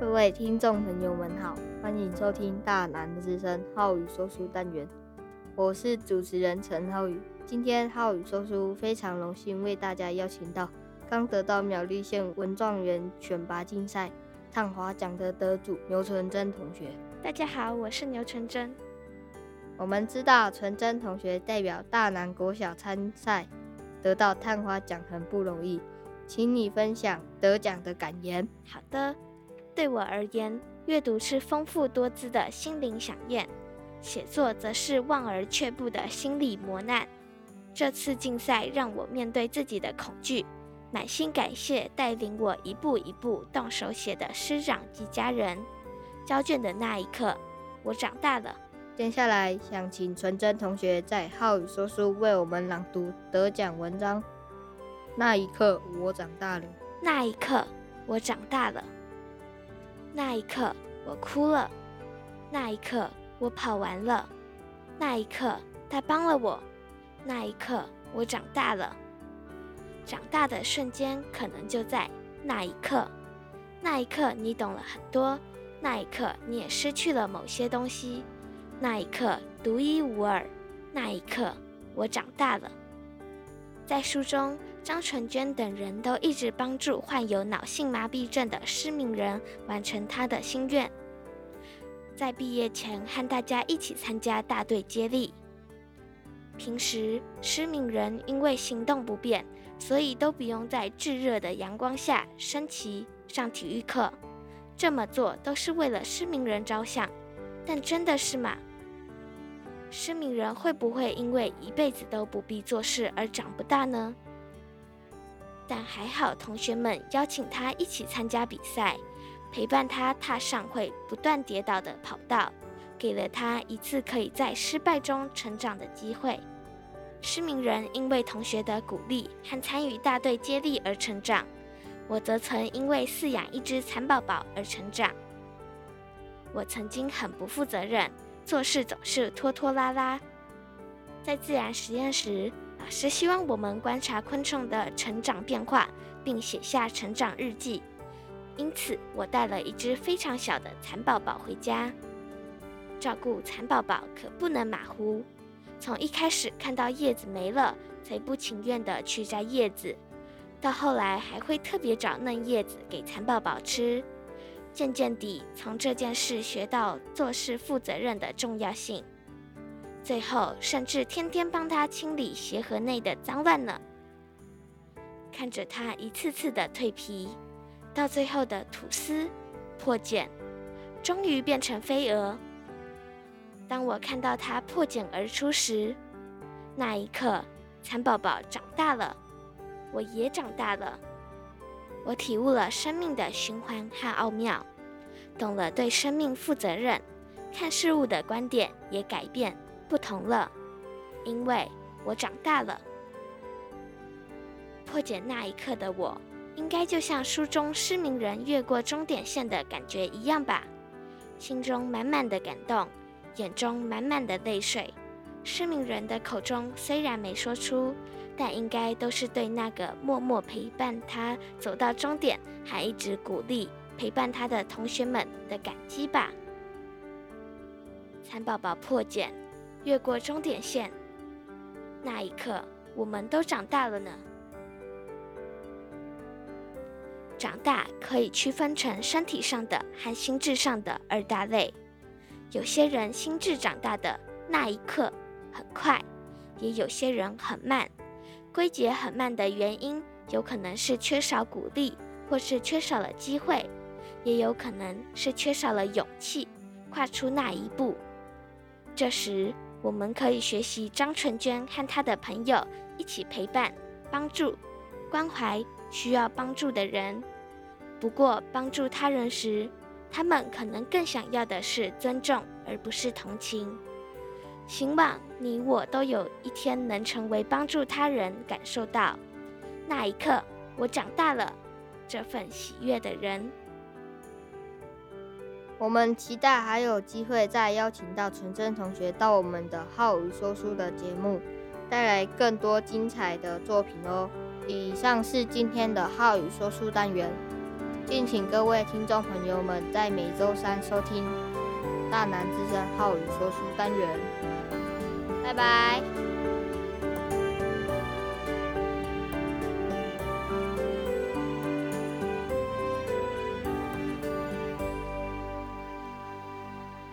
各位听众朋友们好，欢迎收听大南之声浩宇说书单元，我是主持人陈浩宇。今天浩宇说书非常荣幸为大家邀请到刚得到苗栗县文状元选拔竞赛探花奖的得主牛纯真同学。大家好，我是牛纯真。我们知道纯真同学代表大南国小参赛，得到探花奖很不容易，请你分享得奖的感言。好的。对我而言，阅读是丰富多姿的心灵飨宴，写作则是望而却步的心理磨难。这次竞赛让我面对自己的恐惧，满心感谢带领我一步一步动手写的师长及家人。交卷的那一刻，我长大了。接下来，想请纯真同学在浩宇说书为我们朗读得奖文章。那一刻，我长大了。那一刻，我长大了。那一刻，我哭了。那一刻，我跑完了。那一刻，他帮了我。那一刻，我长大了。长大的瞬间，可能就在那一刻。那一刻，你懂了很多。那一刻，你也失去了某些东西。那一刻，独一无二。那一刻，我长大了。在书中。张纯娟等人都一直帮助患有脑性麻痹症的失明人完成他的心愿，在毕业前和大家一起参加大队接力。平时失明人因为行动不便，所以都不用在炙热的阳光下升旗上体育课。这么做都是为了失明人着想，但真的是吗？失明人会不会因为一辈子都不必做事而长不大呢？但还好，同学们邀请他一起参加比赛，陪伴他踏上会不断跌倒的跑道，给了他一次可以在失败中成长的机会。失明人因为同学的鼓励和参与大队接力而成长，我则曾因为饲养一只蚕宝宝而成长。我曾经很不负责任，做事总是拖拖拉拉，在自然实验时。老师希望我们观察昆虫的成长变化，并写下成长日记。因此，我带了一只非常小的蚕宝宝回家。照顾蚕宝宝可不能马虎，从一开始看到叶子没了，才不情愿地去摘叶子，到后来还会特别找嫩叶子给蚕宝宝吃。渐渐地，从这件事学到做事负责任的重要性。最后，甚至天天帮他清理鞋盒内的脏乱呢。看着他一次次的蜕皮，到最后的吐丝、破茧，终于变成飞蛾。当我看到它破茧而出时，那一刻，蚕宝宝长大了，我也长大了。我体悟了生命的循环和奥妙，懂了对生命负责任，看事物的观点也改变。不同了，因为我长大了。破茧那一刻的我，应该就像书中失明人越过终点线的感觉一样吧，心中满满的感动，眼中满满的泪水。失明人的口中虽然没说出，但应该都是对那个默默陪伴他走到终点，还一直鼓励陪伴他的同学们的感激吧。蚕宝宝破茧。越过终点线，那一刻，我们都长大了呢。长大可以区分成身体上的和心智上的二大类。有些人心智长大的那一刻很快，也有些人很慢。归结很慢的原因，有可能是缺少鼓励，或是缺少了机会，也有可能是缺少了勇气，跨出那一步。这时。我们可以学习张纯娟和她的朋友一起陪伴、帮助、关怀需要帮助的人。不过，帮助他人时，他们可能更想要的是尊重，而不是同情。希望你我都有一天能成为帮助他人、感受到那一刻我长大了这份喜悦的人。我们期待还有机会再邀请到纯真同学到我们的浩宇说书的节目，带来更多精彩的作品哦。以上是今天的浩宇说书单元。敬请各位听众朋友们在每周三收听《大南之声浩语说书单元》。拜拜。